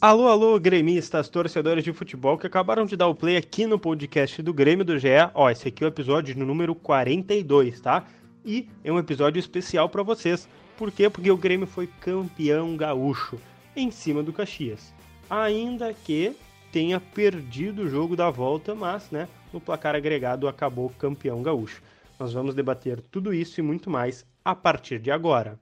Alô, alô, gremistas, torcedores de futebol que acabaram de dar o play aqui no podcast do Grêmio do GE. Ó, esse aqui é o episódio número 42, tá? E é um episódio especial para vocês. Por quê? Porque o Grêmio foi campeão gaúcho em cima do Caxias. Ainda que tenha perdido o jogo da volta, mas, né, no placar agregado acabou campeão gaúcho. Nós vamos debater tudo isso e muito mais a partir de agora.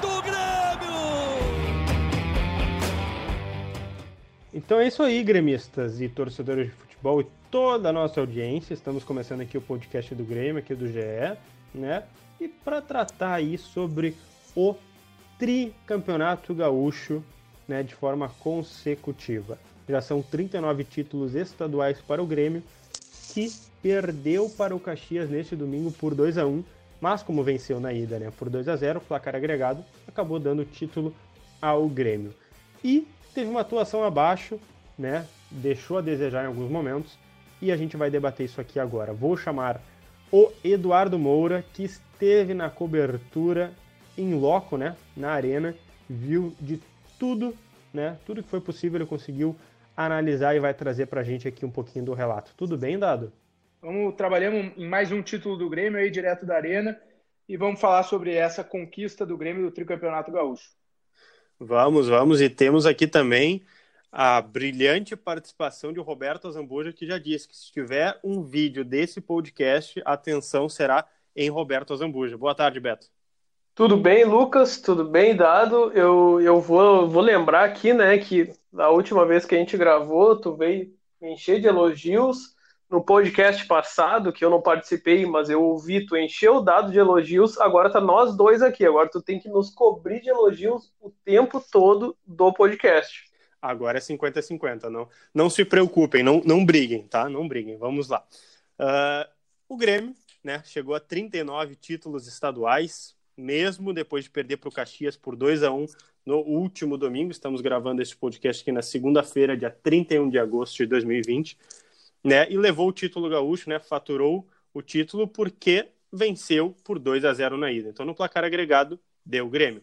Do Grêmio! Então é isso aí, gremistas e torcedores de futebol e toda a nossa audiência. Estamos começando aqui o podcast do Grêmio, aqui do GE, né? E para tratar aí sobre o tricampeonato gaúcho, né, de forma consecutiva. Já são 39 títulos estaduais para o Grêmio, que perdeu para o Caxias neste domingo por 2 a 1 mas como venceu na ida né, por 2 a 0 placar agregado acabou dando título ao Grêmio. E teve uma atuação abaixo, né, deixou a desejar em alguns momentos, e a gente vai debater isso aqui agora. Vou chamar o Eduardo Moura, que esteve na cobertura em loco, né, na arena, viu de tudo, né, tudo que foi possível ele conseguiu analisar e vai trazer para a gente aqui um pouquinho do relato. Tudo bem, Dado? Vamos trabalhamos em mais um título do Grêmio aí direto da Arena e vamos falar sobre essa conquista do Grêmio do Tricampeonato Gaúcho. Vamos, vamos e temos aqui também a brilhante participação de Roberto Azambuja que já disse que se tiver um vídeo desse podcast, a atenção será em Roberto Azambuja. Boa tarde, Beto. Tudo bem, Lucas? Tudo bem, Dado? Eu, eu vou, vou lembrar aqui, né, que da última vez que a gente gravou, tu veio encher de elogios no podcast passado, que eu não participei, mas eu ouvi, tu encheu o dado de elogios, agora tá nós dois aqui. Agora tu tem que nos cobrir de elogios o tempo todo do podcast. Agora é 50-50, não, não se preocupem, não, não briguem, tá? Não briguem, vamos lá. Uh, o Grêmio, né, chegou a 39 títulos estaduais, mesmo depois de perder para o Caxias por 2 a 1 no último domingo. Estamos gravando esse podcast aqui na segunda-feira, dia 31 de agosto de 2020 né? E levou o título gaúcho, né? Faturou o título porque venceu por 2 a 0 na ida. Então, no placar agregado, deu o Grêmio.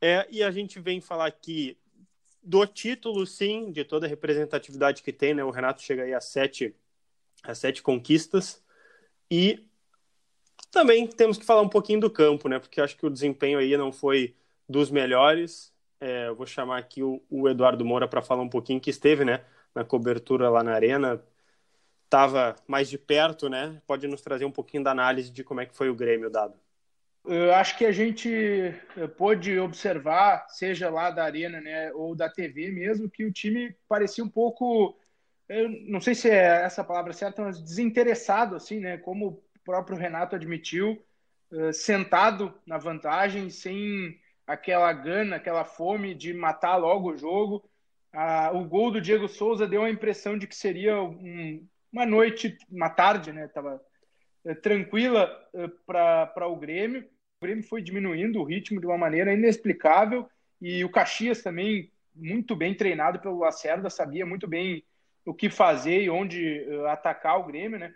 É, e a gente vem falar aqui do título, sim, de toda a representatividade que tem, né? O Renato chega aí a sete, a sete conquistas. E também temos que falar um pouquinho do campo, né? Porque acho que o desempenho aí não foi dos melhores. É, eu vou chamar aqui o, o Eduardo Moura para falar um pouquinho que esteve, né? Na cobertura lá na arena, estava mais de perto, né? Pode nos trazer um pouquinho da análise de como é que foi o Grêmio dado. Eu acho que a gente eh, pôde observar, seja lá da arena, né, ou da TV mesmo, que o time parecia um pouco, eu não sei se é essa palavra certa, mas desinteressado, assim, né? Como o próprio Renato admitiu, eh, sentado na vantagem, sem aquela gana, aquela fome de matar logo o jogo. o gol do Diego Souza deu a impressão de que seria um, uma noite, uma tarde, né? Tava é, tranquila é, para o Grêmio. O Grêmio foi diminuindo o ritmo de uma maneira inexplicável e o Caxias também muito bem treinado pelo Lacerda, sabia muito bem o que fazer e onde uh, atacar o Grêmio, né?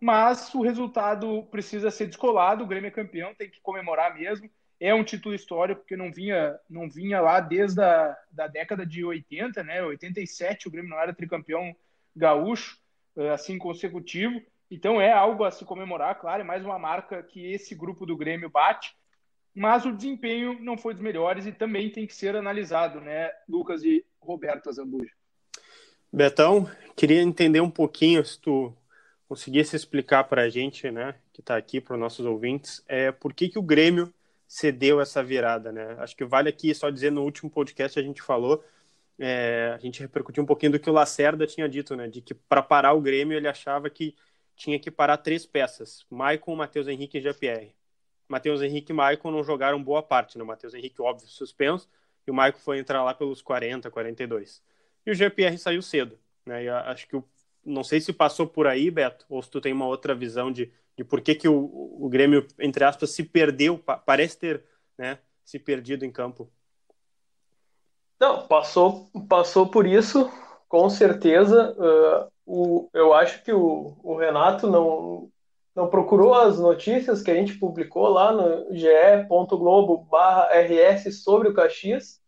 Mas o resultado precisa ser descolado, o Grêmio é campeão, tem que comemorar mesmo. É um título histórico porque não vinha, não vinha lá desde a da década de 80, né? 87 o Grêmio não era tricampeão gaúcho. Eh, assim consecutivo. Então é algo a se comemorar, claro, é mais uma marca que esse grupo do Grêmio bate. Mas o desempenho não foi dos melhores e também tem que ser analisado, né, Lucas e Roberto Azambuja. Betão, queria entender um pouquinho, se tu conseguisse explicar para a gente, né, que está aqui para os nossos ouvintes, é por que, que o Grêmio cedeu essa virada, né? Acho que vale aqui só dizer no último podcast a gente falou é, a gente repercutiu um pouquinho do que o Lacerda tinha dito, né? De que para parar o Grêmio ele achava que tinha que parar três peças: Maicon, Matheus Henrique e Jean-Pierre. Matheus Henrique e Maicon não jogaram boa parte, né? O Matheus Henrique, óbvio, suspenso, e o Maicon foi entrar lá pelos 40, 42. E o GPR saiu cedo, né? E acho que o, não sei se passou por aí, Beto, ou se tu tem uma outra visão de, de por que, que o, o Grêmio, entre aspas, se perdeu, parece ter né, se perdido em campo. Não, passou, passou por isso, com certeza. Uh, o, eu acho que o, o Renato não, não procurou as notícias que a gente publicou lá no ge.globo/rs sobre o Caxias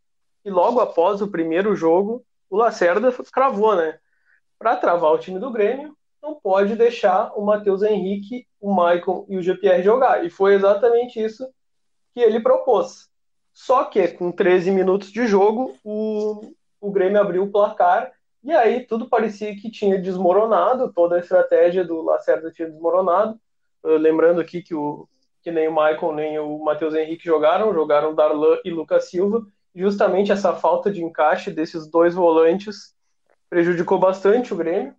e logo após o primeiro jogo o Lacerda cravou, né? Para travar o time do Grêmio, não pode deixar o Matheus Henrique, o Maicon e o GPR jogar. E foi exatamente isso que ele propôs. Só que com 13 minutos de jogo, o, o Grêmio abriu o placar e aí tudo parecia que tinha desmoronado, toda a estratégia do Lacerda tinha desmoronado. Uh, lembrando aqui que, o, que nem o Michael nem o Matheus Henrique jogaram, jogaram Darlan e Lucas Silva. Justamente essa falta de encaixe desses dois volantes prejudicou bastante o Grêmio,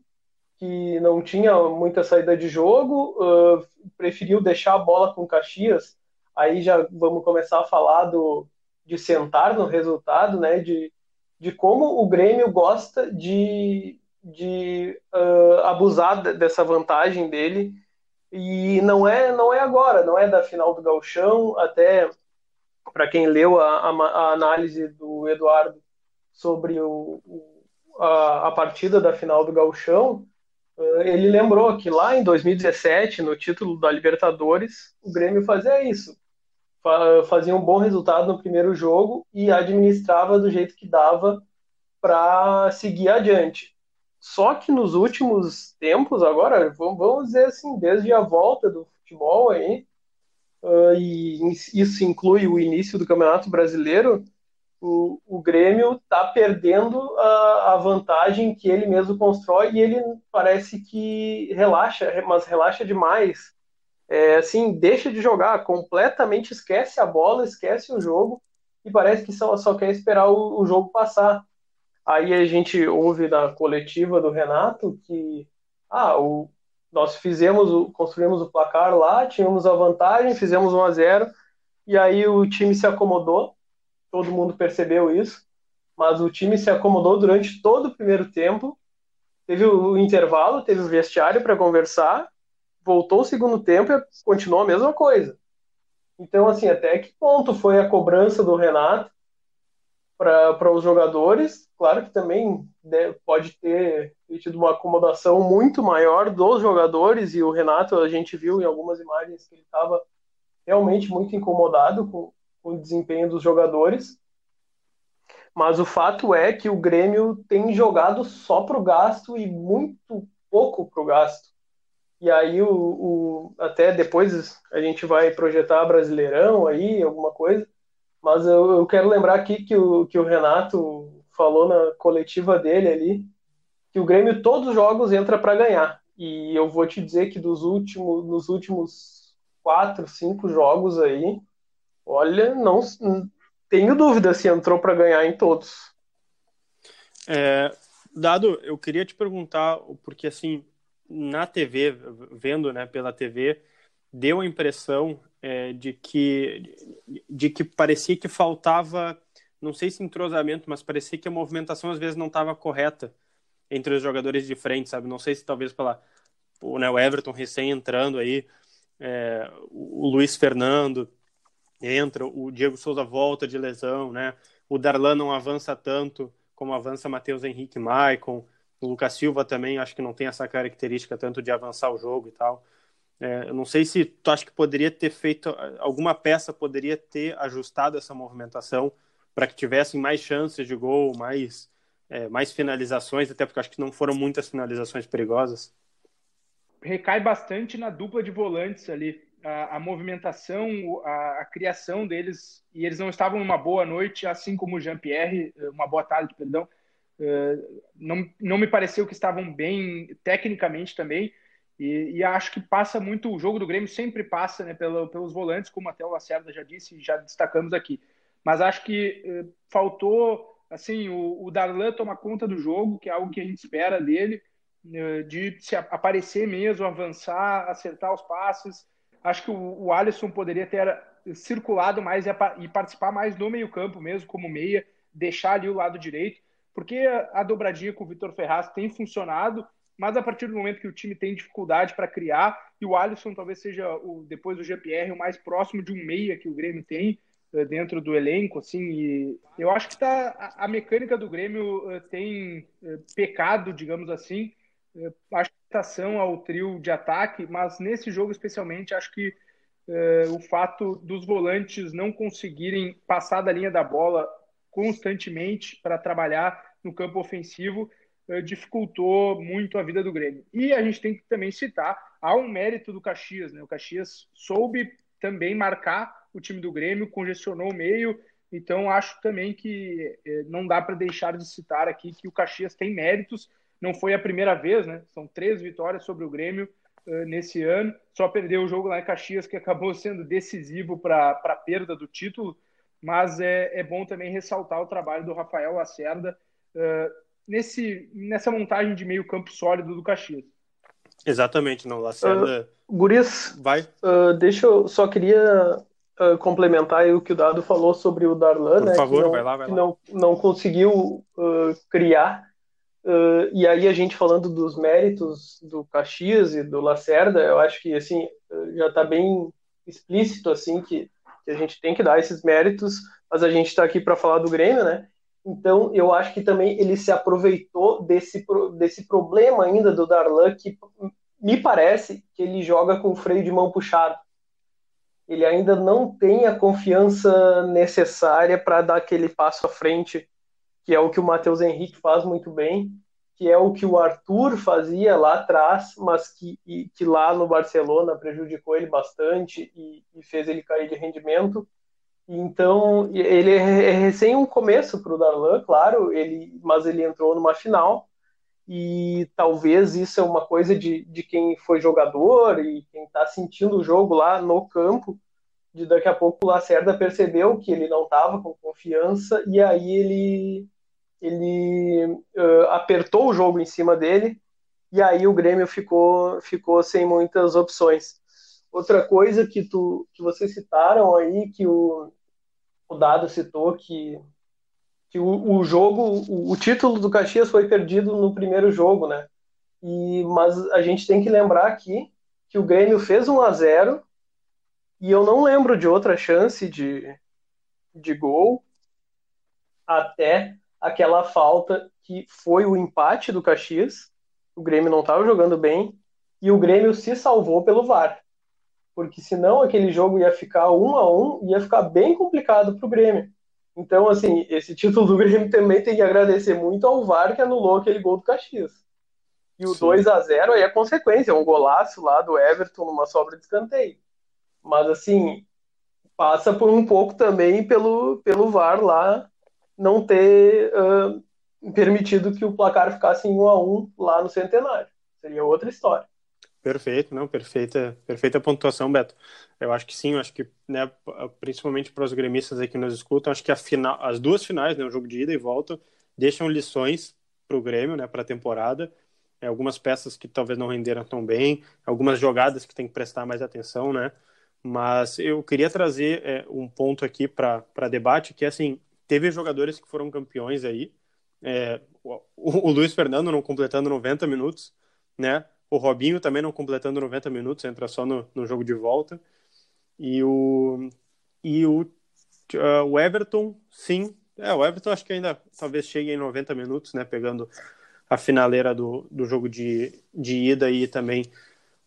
que não tinha muita saída de jogo, uh, preferiu deixar a bola com o Caxias. Aí já vamos começar a falar do, de sentar no resultado, né? De de como o Grêmio gosta de, de uh, abusar dessa vantagem dele. E não é não é agora, não é da final do Galchão, até para quem leu a, a, a, análise do Eduardo sobre o, a, a, partida da final do Galchão, uh, ele lembrou que lá em 2017, no título da Libertadores, o Grêmio fazia isso fazia um bom resultado no primeiro jogo e administrava do jeito que dava para seguir adiante. Só que nos últimos tempos, agora, vamos dizer assim, desde a volta do futebol aí, e isso inclui o início do Campeonato Brasileiro, o, o Grêmio está perdendo a, a, vantagem que ele mesmo constrói e ele parece que relaxa, mas relaxa demais é, assim, deixa de jogar, completamente esquece a bola, esquece o jogo e parece que só, só quer esperar o, o jogo passar. Aí a gente ouve na coletiva do Renato que ah, o, nós fizemos, construímos o placar lá, tínhamos a vantagem, fizemos 1 a 0 e aí o time se acomodou, todo mundo percebeu isso, mas o time se acomodou durante todo o primeiro tempo, teve o intervalo, teve o vestiário para conversar voltou o segundo tempo e continuou a mesma coisa. Então, assim, até que ponto foi a cobrança do Renato para os jogadores? Claro que também né, pode ter tido uma acomodação muito maior dos jogadores, e o Renato, a gente viu em algumas imagens que ele estava realmente muito incomodado com, com o desempenho dos jogadores. Mas o fato é que o Grêmio tem jogado só para o gasto e muito pouco para o gasto. E aí o, o, até depois a gente vai projetar Brasileirão aí, alguma coisa. Mas eu, eu quero lembrar aqui que o, que o Renato falou na coletiva dele ali, que o Grêmio todos os jogos entra para ganhar. E eu vou te dizer que dos últimos, nos últimos quatro, cinco jogos aí, olha, não tenho dúvida se entrou para ganhar em todos. É, Dado, eu queria te perguntar, porque assim, na TV, vendo né, pela TV, deu a impressão é, de que de que parecia que faltava, não sei se entrosamento, mas parecia que a movimentação às vezes não estava correta entre os jogadores de frente, sabe? Não sei se talvez pela o, né, o Everton recém entrando aí, é, o, Luiz Fernando entra, o Diego Souza volta de lesão, né? O Darlan não avança tanto como avança Matheus Henrique Maicon. O Lucas Silva também acho que não tem essa característica tanto de avançar o jogo e tal. É, eu não sei se tu acha que poderia ter feito alguma peça poderia ter ajustado essa movimentação para que tivessem mais chances de gol, mais é, mais finalizações, até porque acho que não foram muitas finalizações perigosas. Recai bastante na dupla de volantes ali. A, a movimentação, a, a, criação deles, e eles não estavam numa boa noite, assim como o Jean-Pierre, uma boa tarde, perdão, não, não me pareceu que estavam bem tecnicamente também. E, e, acho que passa muito, o jogo do Grêmio sempre passa né, pelo, pelos volantes, como até o Lacerda já disse, já destacamos aqui. Mas acho que eh, faltou, assim, o, o Darlan tomar conta do jogo, que é algo que a gente espera dele, eh, de se aparecer mesmo, avançar, acertar os passes. acho que o, o Alisson poderia ter circulado mais e, e participar mais no meio-campo mesmo, como meia, deixar ali o lado direito, porque a, a dobradinha com o Vitor Ferraz tem funcionado, mas a partir do momento que o time tem dificuldade para criar, e o Alisson talvez seja, o, depois do GPR, o mais próximo de um meia que o Grêmio tem uh, dentro do elenco, assim, eu acho que tá, a, a mecânica do Grêmio uh, tem uh, pecado, digamos assim, acho que ao trio de ataque, mas nesse jogo especialmente, acho que o fato dos volantes não conseguirem passar da linha da bola constantemente para trabalhar no campo ofensivo eh, dificultou muito a vida do Grêmio. E a gente tem que também citar, há um mérito do Caxias, né? O Caxias soube também marcar o time do Grêmio, congestionou o meio, então acho também que eh, não dá para deixar de citar aqui que o Caxias tem méritos, não foi a primeira vez, né? São três vitórias sobre o Grêmio uh, nesse ano, só perdeu o jogo lá em Caxias, que acabou sendo decisivo para a perda do título, mas é, é bom também ressaltar o trabalho do Rafael Lacerda uh, nesse, nessa montagem de meio campo sólido do Caxias. Exatamente, não, Lacerda... Uh, Gurias, vai. Uh, deixa eu, só queria uh, complementar o que o Dado falou sobre o Darlan, Por né, favor, não, vai lá, vai lá. Não, não conseguiu criar, e aí a gente falando dos méritos do Caxias e do Lacerda, eu acho que, assim, já está bem explícito, assim, que que a gente tem que dar esses méritos, mas a gente está aqui para falar do Grêmio, né? Então, eu acho que também ele se aproveitou desse, desse problema ainda do Darlan, que me parece que ele joga com freio de mão puxado. Ele ainda não tem a confiança necessária para dar aquele passo à frente, que é o que o Matheus Henrique faz muito bem, que é o que o Arthur fazia lá atrás, mas que, e, que lá no Barcelona prejudicou ele bastante e, e fez ele cair de rendimento. Então, ele é, é recém um começo para o Darlan, claro, ele, mas ele entrou numa final e talvez isso é uma coisa de, de quem foi jogador e quem está sentindo o jogo lá no campo, de daqui a pouco o Lacerda percebeu que ele não estava com confiança e aí ele ele uh, apertou o jogo em cima dele e aí o Grêmio ficou, ficou sem muitas opções. Outra coisa que, tu, que vocês citaram aí, que o, o Dado citou, que, que o, o jogo, o, o, título do Caxias foi perdido no primeiro jogo, né? E, mas a gente tem que lembrar aqui que o Grêmio fez 1 a 0 e eu não lembro de outra chance de, de gol até aquela falta que foi o empate do Caxias. O Grêmio não estava jogando bem e o Grêmio se salvou pelo VAR. Porque senão aquele jogo ia ficar um a um, ia ficar bem complicado para o Grêmio. Então, assim, esse título do Grêmio também tem que agradecer muito ao VAR que anulou aquele gol do Caxias. E o Sim. 2 a 0 aí é consequência, é um golaço lá do Everton numa sobra de escanteio. Mas, assim, passa por um pouco também pelo, pelo VAR lá não ter uh, permitido que o placar ficasse em 1 a 1 lá no Centenário. Seria outra história. Perfeito, não, perfeita, perfeita pontuação, Beto. Eu acho que sim, eu acho que, né, principalmente para os gremistas aí que nos escutam, acho que a final, as duas finais, né, o jogo de ida e volta, deixam lições para o Grêmio, né, para a temporada. É, algumas peças que talvez não renderam tão bem, algumas jogadas que tem que prestar mais atenção, né? Mas eu queria trazer é, um ponto aqui para debate, que é assim, teve jogadores que foram campeões aí. É, o, o, Luiz Fernando não completando 90 minutos, né? O Robinho também não completando 90 minutos, entra só no, no jogo de volta. E o, e o, uh, o Everton, sim. É, o Everton acho que ainda talvez chegue em 90 minutos, né? Pegando a finaleira do, do jogo de, de ida e também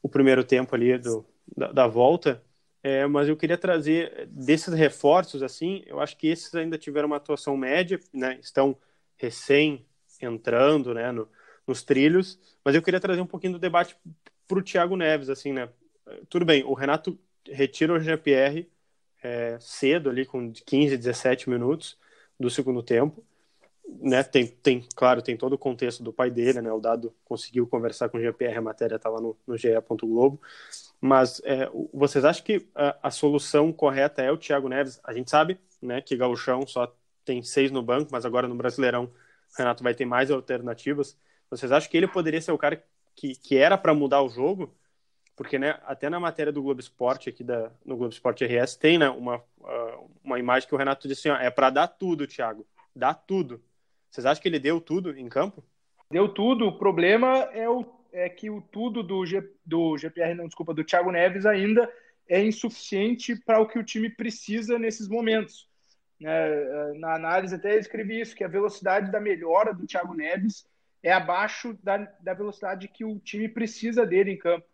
o primeiro tempo ali do, da, da volta. É, mas eu queria trazer desses reforços, assim, eu acho que esses ainda tiveram uma atuação média, né? Estão recém entrando, né, no, nos trilhos, mas eu queria trazer um pouquinho do debate para o Thiago Neves, assim, né? Tudo bem, o Renato retira o GPR é, cedo, ali com 15, 17 minutos do segundo tempo, né? Tem, tem, claro, tem todo o contexto do pai dele, né? O Dado conseguiu conversar com o GPR, a matéria está lá no, no GE. Globo. Mas é, vocês acham que a, a, solução correta é o Thiago Neves? A gente sabe né, que Gauchão só tem seis no banco, mas agora no Brasileirão o Renato vai ter mais alternativas. Vocês acham que ele poderia ser o cara que, que era para mudar o jogo? porque né, até na matéria do Globo Esporte, aqui da, no Globo Esporte RS, tem né, uma, uh, uma imagem que o Renato disse assim, ó, é para dar tudo, Thiago, dá tudo. Vocês acham que ele deu tudo em campo? Deu tudo, o problema é, o, é que o tudo do, G, do GPR, não, desculpa, do Thiago Neves ainda é insuficiente para o que o time precisa nesses momentos. É, na análise até escrevi isso, que a velocidade da melhora do Thiago Neves é abaixo da, da velocidade que o time precisa dele em campo.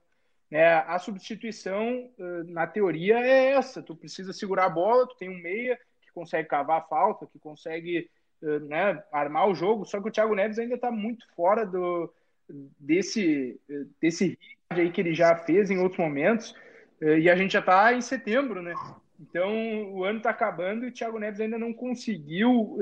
É, a substituição, na teoria, é essa. Tu precisa segurar a bola, tu tem um meia que consegue cavar a falta, que consegue né, armar o jogo, só que o Thiago Neves ainda está muito fora do, desse, desse ritmo aí que ele já fez em outros momentos, e a gente já está em setembro, né? Então, o ano está acabando e o Thiago Neves ainda não conseguiu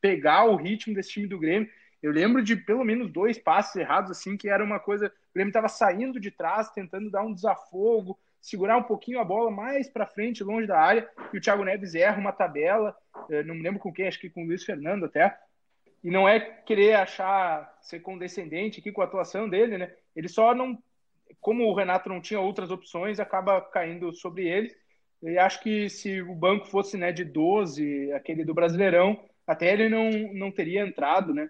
pegar o ritmo desse time do Grêmio. Eu lembro de pelo menos dois passes errados, assim, que era uma coisa. O Grêmio estava saindo de trás, tentando dar um desafogo, segurar um pouquinho a bola mais para frente, longe da área, e o Thiago Neves erra uma tabela. Uh, não me lembro com quem, acho que com o Luiz Fernando até. E não é querer achar, ser condescendente aqui com a atuação dele, né? Ele só não. Como o Renato não tinha outras opções, acaba caindo sobre ele. E acho que se o banco fosse né, de 12, aquele do Brasileirão, até ele não, não teria entrado, né?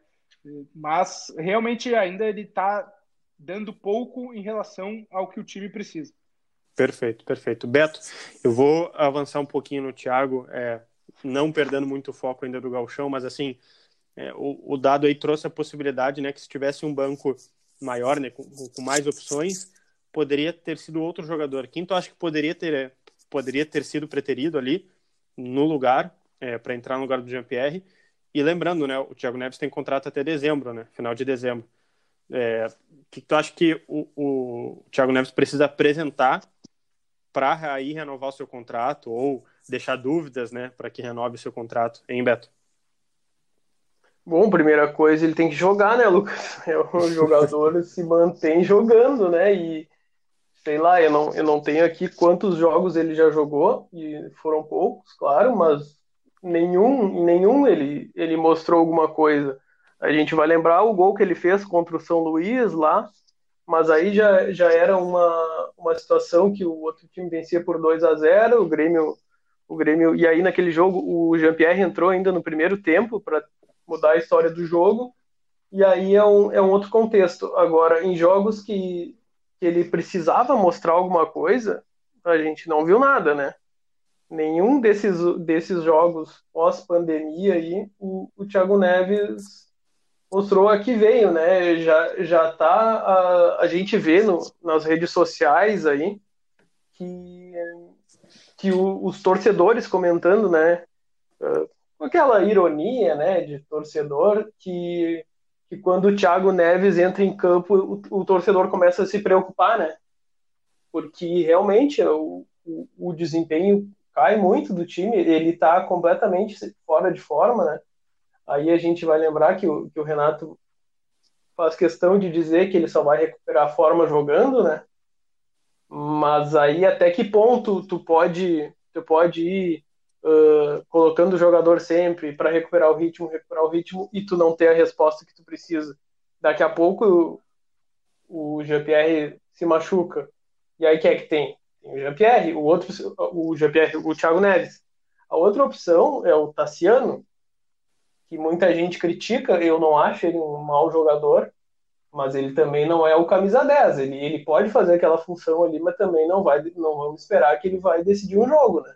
Mas realmente ainda ele está dando pouco em relação ao que o time precisa. Perfeito, perfeito. Beto, eu vou avançar um pouquinho no Thiago, é, não perdendo muito foco ainda do Galchão, mas assim, é, o, o, dado aí trouxe a possibilidade, né, que se tivesse um banco maior, né, com, com mais opções, poderia ter sido outro jogador. Quem tu acha que poderia ter poderia ter sido preterido ali no lugar, é, para entrar no lugar do Jean-Pierre. E lembrando, né, o Thiago Neves tem contrato até dezembro, né, final de dezembro. É, que tu acha que o, o Thiago Neves precisa apresentar para aí renovar o seu contrato ou deixar dúvidas, né, para que renove o seu contrato, em Beto? Bom, primeira coisa, ele tem que jogar, né, Lucas? É o jogador se mantém jogando, né? E sei lá, eu não, eu não tenho aqui quantos jogos ele já jogou, e foram poucos, claro, mas nenhum, nenhum ele, ele mostrou alguma coisa. A gente vai lembrar o gol que ele fez contra o São Luís lá, mas aí já, já era uma, uma situação que o outro time vencia por 2 a 0 o Grêmio, o Grêmio. E aí naquele jogo o Jean-Pierre entrou ainda no primeiro tempo para mudar a história do jogo. E aí é um, é um outro contexto. Agora, em jogos que que ele precisava mostrar alguma coisa, a gente não viu nada, né? Nenhum desses, desses jogos pós-pandemia aí, o, o Thiago Neves mostrou a que veio, né? Já, já tá, a, a gente vê no, nas redes sociais aí que, que o, os torcedores comentando, né? Com aquela ironia, né, de torcedor, que que quando o Thiago Neves entra em campo, o, o torcedor começa a se preocupar, né? Porque realmente o, o, o desempenho cai muito do time, ele está completamente fora de forma, né? Aí a gente vai lembrar que o, que o Renato faz questão de dizer que ele só vai recuperar a forma jogando, né? Mas aí até que ponto tu pode, tu pode ir uh, colocando o jogador sempre para recuperar o ritmo, recuperar o ritmo e tu não ter a resposta que tu precisa. Daqui a pouco o, GPR se machuca. E aí quem é que tem? Tem o GPR, o outro, o GPR, o Thiago Neves. A outra opção é o Tassiano, que muita gente critica, eu não acho ele um mau jogador, mas ele também não é o camisa 10. Ele, ele pode fazer aquela função ali, mas também não vai não vamos esperar que ele vai decidir um jogo, né?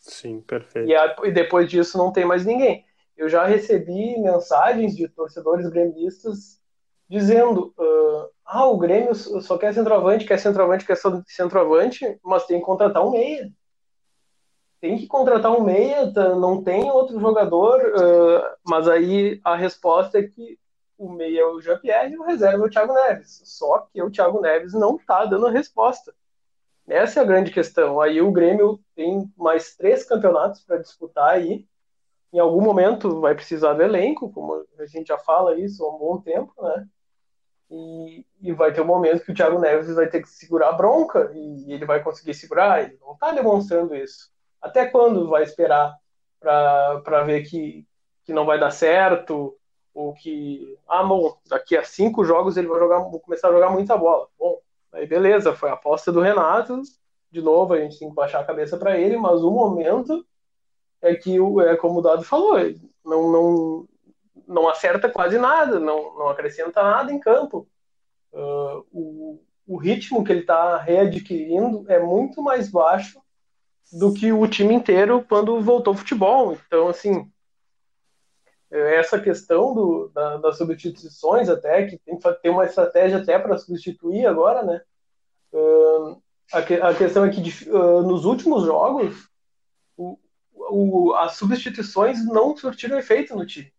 Sim, perfeito. E, a, e depois disso não tem mais ninguém. Eu já recebi mensagens de torcedores gremistas dizendo: uh, ah, o Grêmio só quer centroavante, quer centroavante, quer centroavante, mas tem que contratar um meia. Tem que contratar um meia, tá, não tem outro jogador, mas aí a resposta é que o meia é o Jean-Pierre e o reserva é o Thiago Neves. Só que o Thiago Neves não está dando a resposta. Essa é a grande questão. Aí o Grêmio tem mais três campeonatos para disputar aí. Em algum momento vai precisar do elenco, como a gente já fala isso há um bom tempo, né? E, e vai ter um momento que o Thiago Neves vai ter que segurar a bronca e ele vai conseguir segurar. Ele não está demonstrando isso. Até quando vai esperar para ver que, que não vai dar certo? Ou que, ah, bom, daqui a cinco jogos ele vai jogar, vou começar a jogar muita bola. Bom, Aí beleza, foi a aposta do Renato. De novo, a gente tem que baixar a cabeça para ele, mas o momento é que, é como o Dado falou, não, não, não acerta quase nada, não, não acrescenta nada em campo. Uh, o, o ritmo que ele está readquirindo é muito mais baixo do que o time inteiro quando voltou ao futebol. Então, assim, essa questão do, da, das substituições até, que tem que ter uma estratégia até para substituir agora, né? Uh, a, que, a, questão é que uh, nos últimos jogos o, o, as substituições não surtiram efeito no time.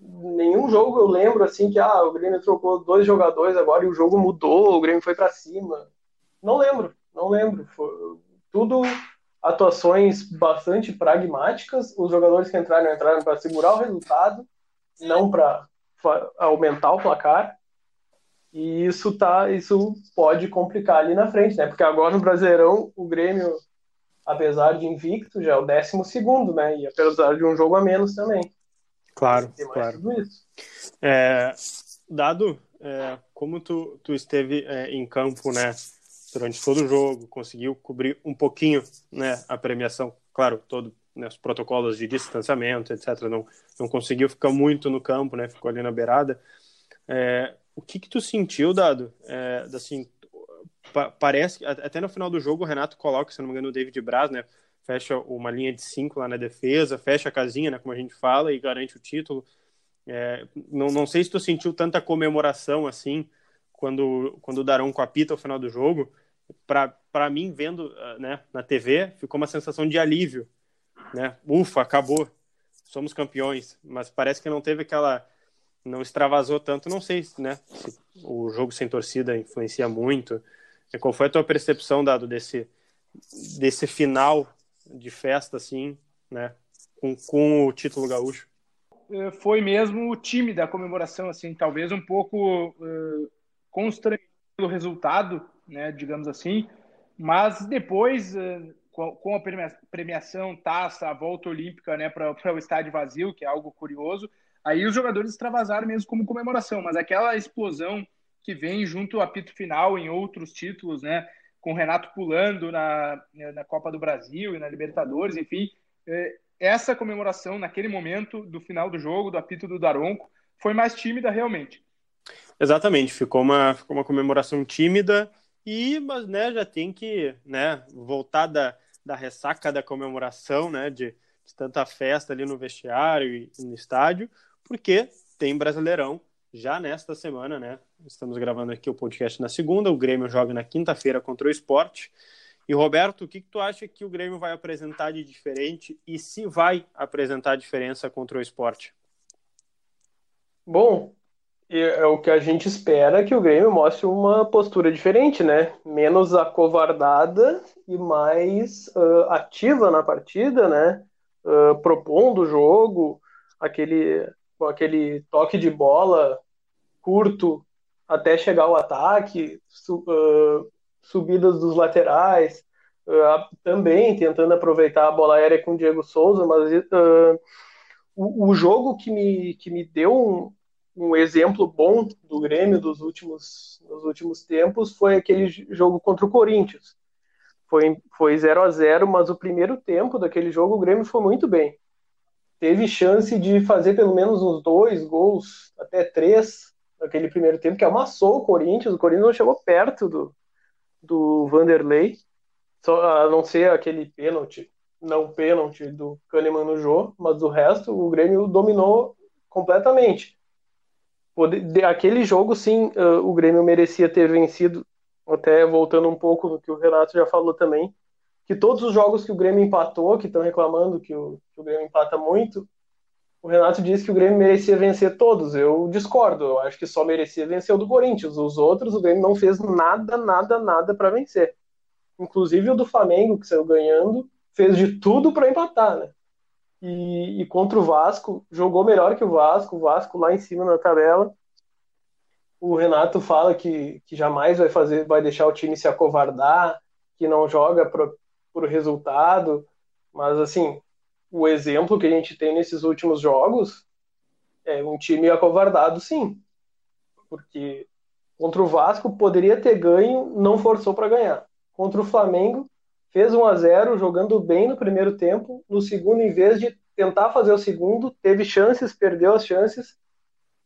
Nenhum jogo eu lembro assim que ah, o Grêmio trocou dois jogadores agora e o jogo mudou, o Grêmio foi para cima. Não lembro, não lembro. Foi, tudo atuações bastante pragmáticas. Os jogadores que entraram entraram para segurar o resultado, não para aumentar o placar. E isso tá, isso pode complicar ali na frente, né? Porque agora no Brasileirão o Grêmio, apesar de invicto, já é o décimo segundo, né? E apesar de um jogo a menos também. Claro, claro. É, dado é, como tu, tu esteve é, em campo, né? durante todo o jogo, conseguiu cobrir um pouquinho né, a premiação, claro, todo né, os protocolos de distanciamento, etc. Não, não conseguiu ficar muito no campo, né, ficou ali na beirada. É, o que que tu sentiu, Dado? É, assim, pa parece, até no final do jogo, o Renato coloca, se não me engano, o David Braz, né, fecha uma linha de cinco lá na defesa, fecha a casinha, né, como a gente fala, e garante o título. É, não, não sei se tu sentiu tanta comemoração assim, quando, quando o Darão apita ao final do jogo, para mim, vendo uh, né, na TV, ficou uma sensação de alívio. Né? Ufa, acabou, somos campeões. Mas parece que não teve aquela. Não extravasou tanto. Não sei né, se o jogo sem torcida influencia muito. Qual foi a tua percepção, Dado, desse, desse final de festa, assim, né, com, com o título gaúcho? É, foi mesmo o time da comemoração, assim, talvez um pouco uh, constrangido pelo resultado, né, digamos assim, mas depois, eh, com a premiação, taça, a volta olímpica né, para o estádio vazio, que é algo curioso, aí os jogadores extravasaram mesmo como comemoração, mas aquela explosão que vem junto ao apito final em outros títulos, né, com o Renato pulando na, na Copa do Brasil e na Libertadores, enfim, eh, essa comemoração naquele momento do final do jogo, do apito do Daronco, foi mais tímida realmente. Exatamente, ficou uma, ficou uma comemoração tímida e mas né, já tem que né, voltar da, da ressaca da comemoração, né, de, de tanta festa ali no vestiário e no estádio, porque tem Brasileirão já nesta semana, né? Estamos gravando aqui o podcast na segunda, o Grêmio joga na quinta-feira contra o Esporte. E Roberto, o que, que tu acha que o Grêmio vai apresentar de diferente e se vai apresentar diferença contra o Esporte? Bom, é o que a gente espera que o Grêmio mostre uma postura diferente, né? Menos acovardada e mais uh, ativa na partida, né? Uh, propondo o jogo, aquele, aquele toque de bola curto até chegar ao ataque, su, uh, subidas dos laterais, também tentando aproveitar a bola aérea com o Diego Souza, mas o, o, jogo que me, que me deu um, um exemplo bom do Grêmio dos últimos, dos últimos tempos foi aquele jogo contra o Corinthians. Foi, foi 0 a 0 mas o primeiro tempo daquele jogo o Grêmio foi muito bem. Teve chance de fazer pelo menos uns dois gols, até três, naquele primeiro tempo, que amassou o Corinthians. O Corinthians não chegou perto do, do Vanderlei, só, a não ser aquele pênalti, não pênalti do Kahneman no jogo, mas o resto o Grêmio dominou completamente. Aquele jogo, sim, uh, o Grêmio merecia ter vencido, até voltando um pouco no que o Renato já falou também, que todos os jogos que o Grêmio empatou, que estão reclamando que o, que o Grêmio empata muito, o Renato disse que o Grêmio merecia vencer todos. Eu discordo, eu acho que só merecia vencer o do Corinthians. Os outros, o Grêmio não fez nada, nada, nada para vencer. Inclusive o do Flamengo, que saiu ganhando, fez de tudo para empatar, né? E, e, contra o Vasco, jogou melhor que o Vasco, o Vasco lá em cima na tabela. O Renato fala que, que jamais vai fazer, vai deixar o time se acovardar, que não joga pro, por resultado, mas assim, o exemplo que a gente tem nesses últimos jogos é um time acovardado, sim, porque Contra o Vasco, poderia ter ganho, não forçou para ganhar. Contra o Flamengo, fez 1 a 0 jogando bem no primeiro tempo. No segundo, em vez de tentar fazer o segundo, teve chances, perdeu as chances,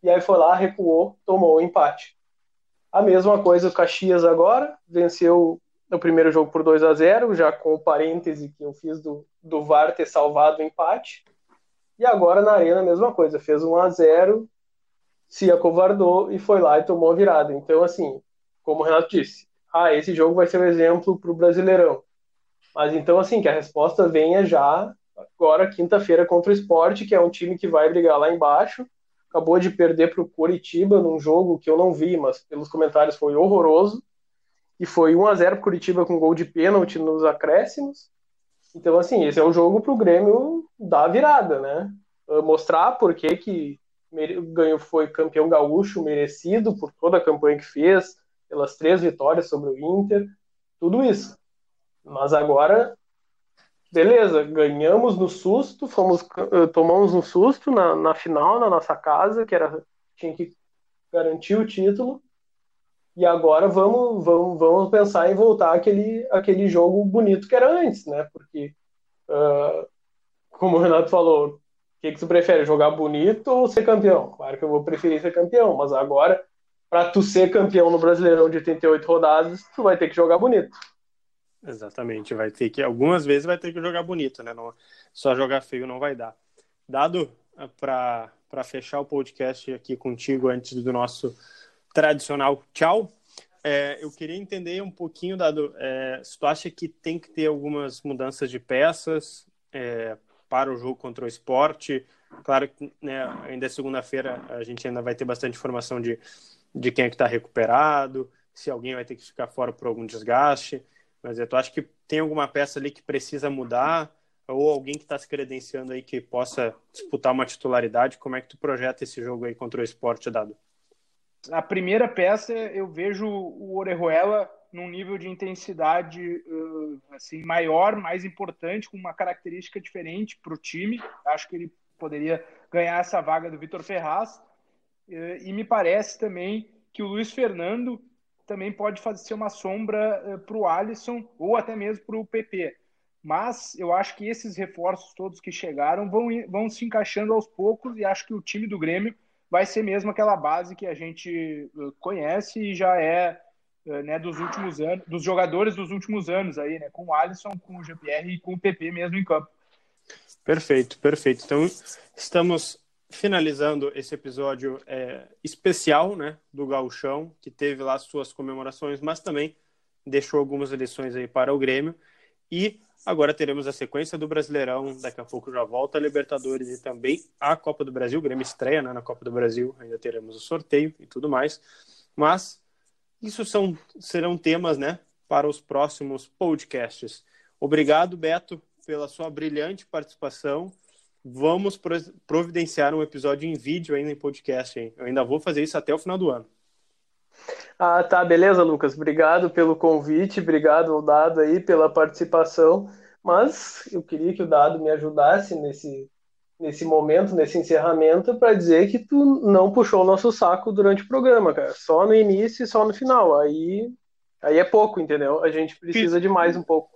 e aí foi lá, recuou, tomou o empate. A mesma coisa o Caxias agora, venceu o primeiro jogo por 2 a 0 já com o parêntese que eu fiz do, do VAR ter salvado o empate. E agora na Arena a mesma coisa, fez 1 a 0 se acovardou e foi lá e tomou a virada. Então, assim, como o Renato disse, ah, esse jogo vai ser um exemplo para o Brasileirão. Mas então, assim, que a resposta venha já agora, quinta-feira, contra o Sport, que é um time que vai brigar lá embaixo. Acabou de perder para o Curitiba num jogo que eu não vi, mas pelos comentários foi horroroso. E foi 1 a 0 para Curitiba com gol de pênalti nos acréscimos. Então, assim, esse é o jogo para o Grêmio dar a virada, né? Mostrar por que, que ganhou, foi campeão gaúcho merecido por toda a campanha que fez, pelas três vitórias sobre o Inter, tudo isso. Mas agora, beleza, ganhamos no susto, fomos, eh, tomamos um susto na, na final, na nossa casa, que era tinha que garantir o título. E agora vamos, vamos, vamos pensar em voltar aquele, aquele jogo bonito que era antes, né? Porque, uh, como o Renato falou, que, que tu prefere, jogar bonito ou ser campeão? Claro que eu vou preferir ser campeão, mas agora, para tu ser campeão no Brasileirão de 88 rodadas, tu vai ter que jogar bonito. Exatamente, vai ter que, algumas vezes vai ter que jogar bonito, né? Não, só jogar feio não vai dar. Dado eh, para fechar o podcast aqui contigo antes do nosso tradicional tchau, é, eu queria entender um pouquinho, Dado, é, se tu acha que tem que ter algumas mudanças de peças, é, para o jogo contra o esporte. Claro que né, ainda é segunda-feira, a gente ainda vai ter bastante informação de, de quem é que está recuperado, se alguém vai ter que ficar fora por algum desgaste. Mas eu acho que tem alguma peça ali que precisa mudar, ou alguém que está se credenciando aí que possa disputar uma titularidade. Como é que tu projeta esse jogo aí contra o esporte, Dado? A primeira peça, eu vejo o Orejuela num nível de intensidade uh, assim maior, mais importante, com uma característica diferente para o time. Acho que ele poderia ganhar essa vaga do Vitor Ferraz. Uh, e me parece também que o Luiz Fernando também pode fazer uma sombra uh, para o Alisson ou até mesmo para o PP. Mas eu acho que esses reforços todos que chegaram vão, vão se encaixando aos poucos e acho que o time do Grêmio vai ser mesmo aquela base que a gente conhece e já é eh, né, dos últimos anos, dos jogadores dos últimos anos aí, né, com o Alisson, com o GPR e com o PP mesmo em campo. Perfeito, perfeito. Então, estamos finalizando esse episódio é, especial, né, do Gauchão, que teve lá suas comemorações, mas também deixou algumas lições aí para o Grêmio. E agora teremos a sequência do Brasileirão, daqui a pouco já volta a Libertadores e também a Copa do Brasil. O Grêmio estreia né, na Copa do Brasil, ainda teremos o sorteio e tudo mais. Mas isso são, serão temas né, para os próximos podcasts. Obrigado, Beto, pela sua brilhante participação. Vamos providenciar um episódio em vídeo ainda em podcast. Hein? Eu ainda vou fazer isso até o final do ano. Ah, tá, beleza, Lucas. Obrigado pelo convite, obrigado ao Dado aí pela participação. Mas eu queria que o Dado me ajudasse nesse, nesse momento, nesse encerramento, para dizer que tu não puxou o nosso saco durante o programa, cara. Só no início e só no final. Aí, aí é pouco, entendeu? A gente precisa de mais um pouco.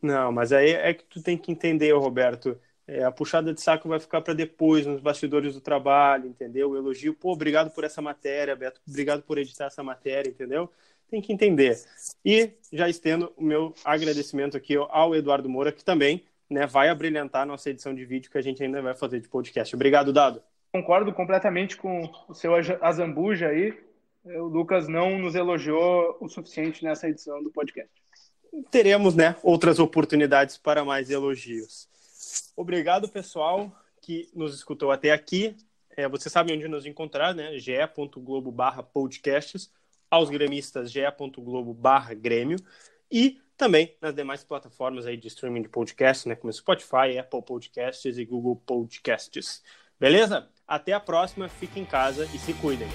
Não, mas aí é que tu tem que entender, Roberto. É, a puxada de saco vai ficar para depois, nos bastidores do trabalho, entendeu? O elogio, pô, obrigado por essa matéria, Beto, obrigado por editar essa matéria, entendeu? Tem que entender. E já estendo o meu agradecimento aqui ao Eduardo Moura, que também né, vai abrilhantar a nossa edição de vídeo que a gente ainda vai fazer de podcast. Obrigado, Dado. Concordo completamente com o seu Azambuja aí. O Lucas não nos elogiou o suficiente nessa edição do podcast. Teremos, né, outras oportunidades para mais elogios. Obrigado, pessoal, que nos escutou até aqui. É, você sabe onde nos encontrar, né? ge.globo barra podcasts, aos gremistas ge.globo barra grêmio e também nas demais plataformas aí de streaming de podcast, né, como Spotify, Apple Podcasts e Google Podcasts. Beleza? Até a próxima, fique em casa e se cuidem.